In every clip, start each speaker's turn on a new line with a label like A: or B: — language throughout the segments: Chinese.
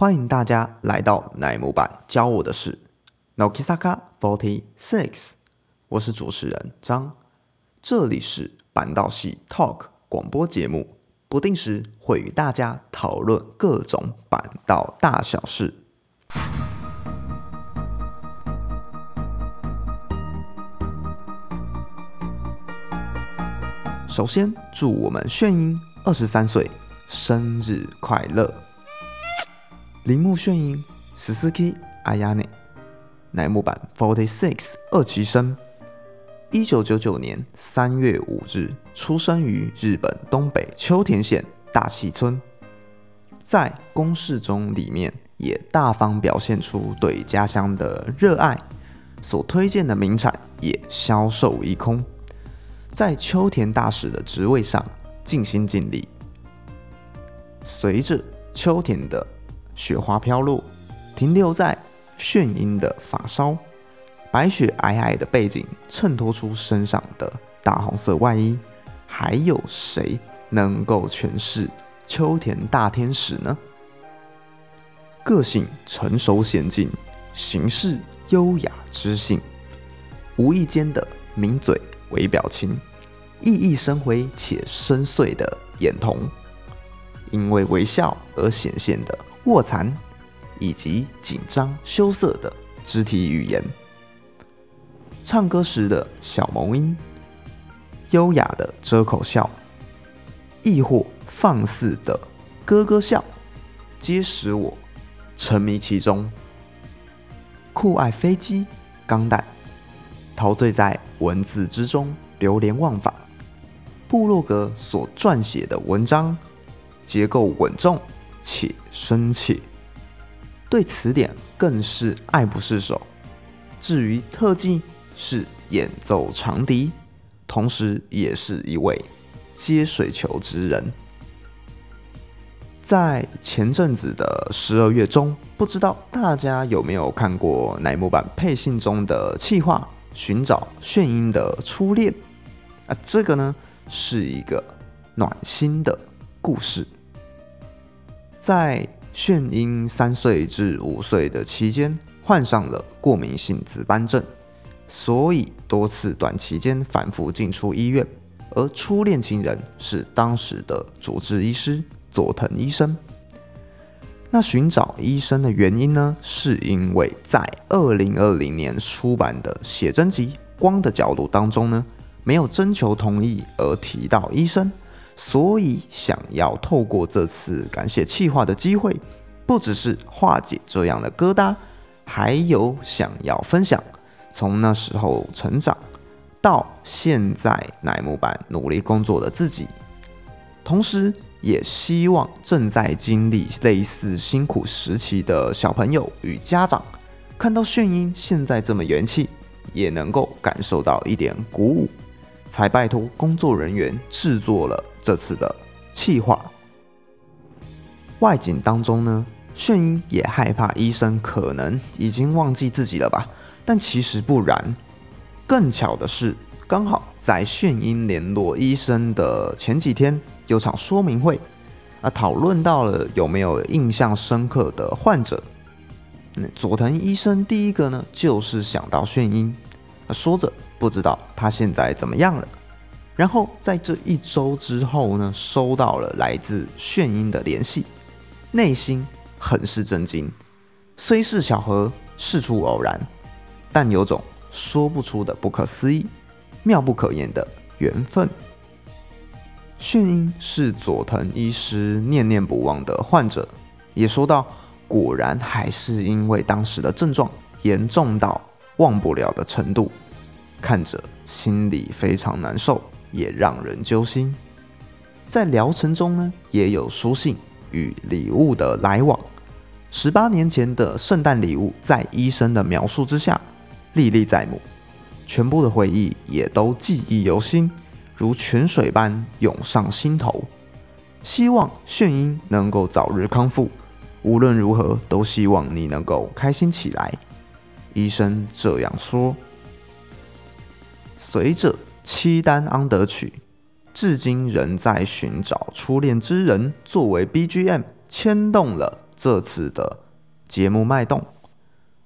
A: 欢迎大家来到乃木坂教我的事，Nokisaka Forty Six，我是主持人张，这里是板道系 Talk 广播节目，不定时会与大家讨论各种板道大小事。首先，祝我们炫音二十三岁生日快乐！铃木炫音十四 K 阿亚内，乃木坂 Forty Six 二期生，一九九九年三月五日出生于日本东北秋田县大细村，在公式中里面也大方表现出对家乡的热爱，所推荐的名产也销售一空。在秋田大使的职位上尽心尽力。随着秋田的雪花飘落，停留在炫音的发梢，白雪皑皑的背景衬托出身上的大红色外衣。还有谁能够诠释秋田大天使呢？个性成熟娴静，行事优雅知性，无意间的抿嘴微表情。熠熠生辉且深邃的眼瞳，因为微笑而显现的卧蚕，以及紧张羞涩的肢体语言，唱歌时的小萌音，优雅的遮口笑，亦或放肆的咯咯笑，皆使我沉迷其中。酷爱飞机、钢弹，陶醉在文字之中，流连忘返。布洛格所撰写的文章结构稳重且生气，对词典更是爱不释手。至于特技，是演奏长笛，同时也是一位接水球之人。在前阵子的十二月中，不知道大家有没有看过乃木坂配信中的企划《寻找炫音的初恋》啊？这个呢？是一个暖心的故事。在炫英三岁至五岁的期间，患上了过敏性紫斑症，所以多次短期间反复进出医院。而初恋情人是当时的主治医师佐藤医生。那寻找医生的原因呢？是因为在二零二零年出版的写真集《光的角度》当中呢。没有征求同意而提到医生，所以想要透过这次感谢企划的机会，不只是化解这样的疙瘩，还有想要分享从那时候成长到现在乃木坂努力工作的自己，同时也希望正在经历类似辛苦时期的小朋友与家长，看到炫音现在这么元气，也能够感受到一点鼓舞。才拜托工作人员制作了这次的气话。外景当中呢，炫音也害怕医生可能已经忘记自己了吧？但其实不然。更巧的是，刚好在炫音联络医生的前几天，有场说明会，啊，讨论到了有没有印象深刻的患者。佐藤医生第一个呢，就是想到炫音，说着。不知道他现在怎么样了。然后在这一周之后呢，收到了来自炫音的联系，内心很是震惊。虽是巧合，事出偶然，但有种说不出的不可思议、妙不可言的缘分。炫音是佐藤医师念念不忘的患者，也说到，果然还是因为当时的症状严重到忘不了的程度。看着心里非常难受，也让人揪心。在疗程中呢，也有书信与礼物的来往。十八年前的圣诞礼物，在医生的描述之下，历历在目。全部的回忆也都记忆犹新，如泉水般涌上心头。希望炫英能够早日康复。无论如何，都希望你能够开心起来。医生这样说。随着七单安德曲，至今仍在寻找初恋之人作为 BGM，牵动了这次的节目脉动。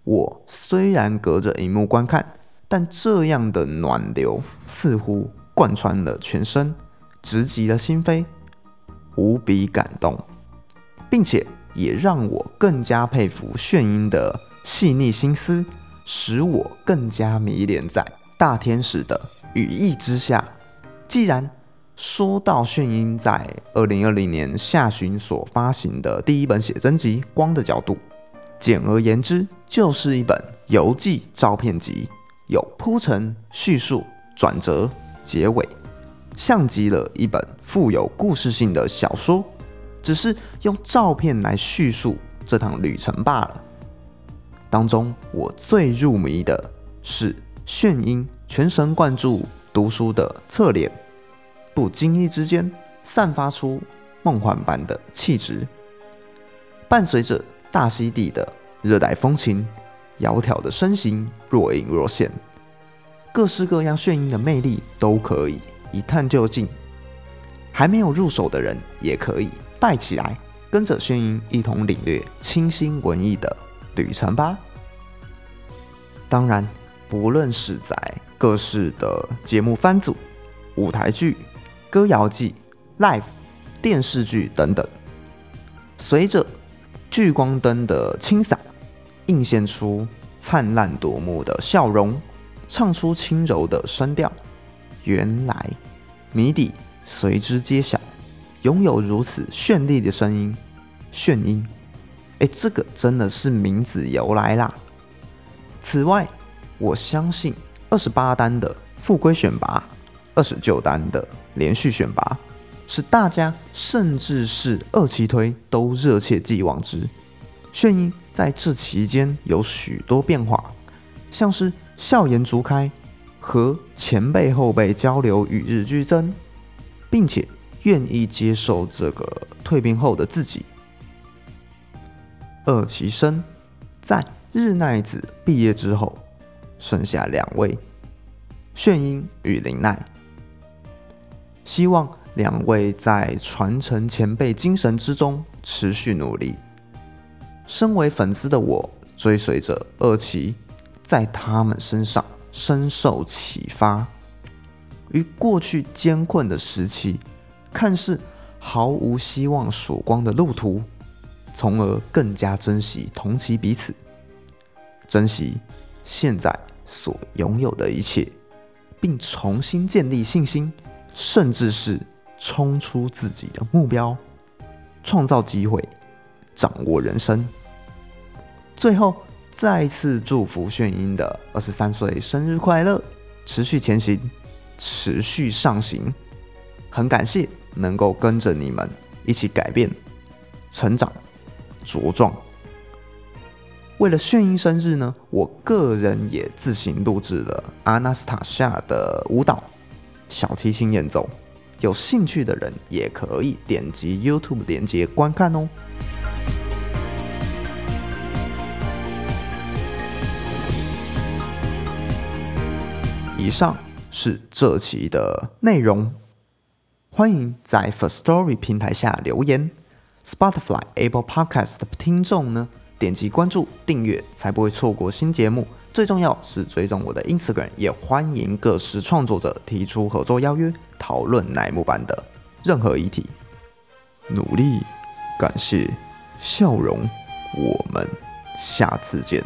A: 我虽然隔着荧幕观看，但这样的暖流似乎贯穿了全身，直击了心扉，无比感动，并且也让我更加佩服炫音的细腻心思，使我更加迷恋在大天使的羽翼之下。既然说到炫音在二零二零年下旬所发行的第一本写真集《光的角度》。简而言之，就是一本游记照片集，有铺陈、叙述、转折、结尾，像极了一本富有故事性的小说，只是用照片来叙述这趟旅程罢了。当中我最入迷的是炫音全神贯注读书的侧脸，不经意之间散发出梦幻般的气质，伴随着。大溪地的热带风情，窈窕的身形若隐若现，各式各样炫音的魅力都可以一探究竟。还没有入手的人也可以带起来，跟着炫音一同领略清新文艺的旅程吧。当然，不论是在各式的节目番组、舞台剧、歌谣季、live 电视剧等等，随着。聚光灯的轻洒，映现出灿烂夺目的笑容，唱出轻柔的声调。原来谜底随之揭晓，拥有如此绚丽的声音，炫音。哎，这个真的是名字由来啦。此外，我相信二十八单的复归选拔，二十九单的连续选拔。是大家甚至是二期推都热切寄望之。炫音在这期间有许多变化，像是笑颜逐开，和前辈后辈交流与日俱增，并且愿意接受这个蜕变后的自己。二期生在日奈子毕业之后，剩下两位，炫音与林奈，希望。两位在传承前辈精神之中持续努力。身为粉丝的我，追随着二期，在他们身上深受启发。于过去艰困的时期，看似毫无希望曙光的路途，从而更加珍惜同期彼此，珍惜现在所拥有的一切，并重新建立信心，甚至是。冲出自己的目标，创造机会，掌握人生。最后，再次祝福炫音的二十三岁生日快乐！持续前行，持续上行。很感谢能够跟着你们一起改变、成长、茁壮。为了炫音生日呢，我个人也自行录制了阿纳斯塔夏的舞蹈、小提琴演奏。有兴趣的人也可以点击 YouTube 连接观看哦。以上是这期的内容，欢迎在 First Story 平台下留言，Spotify、Apple Podcast 的听众呢，点击关注订阅，才不会错过新节目。最重要是追踪我的 Instagram，也欢迎各式创作者提出合作邀约，讨论乃木坂的任何议题。努力，感谢，笑容，我们下次见。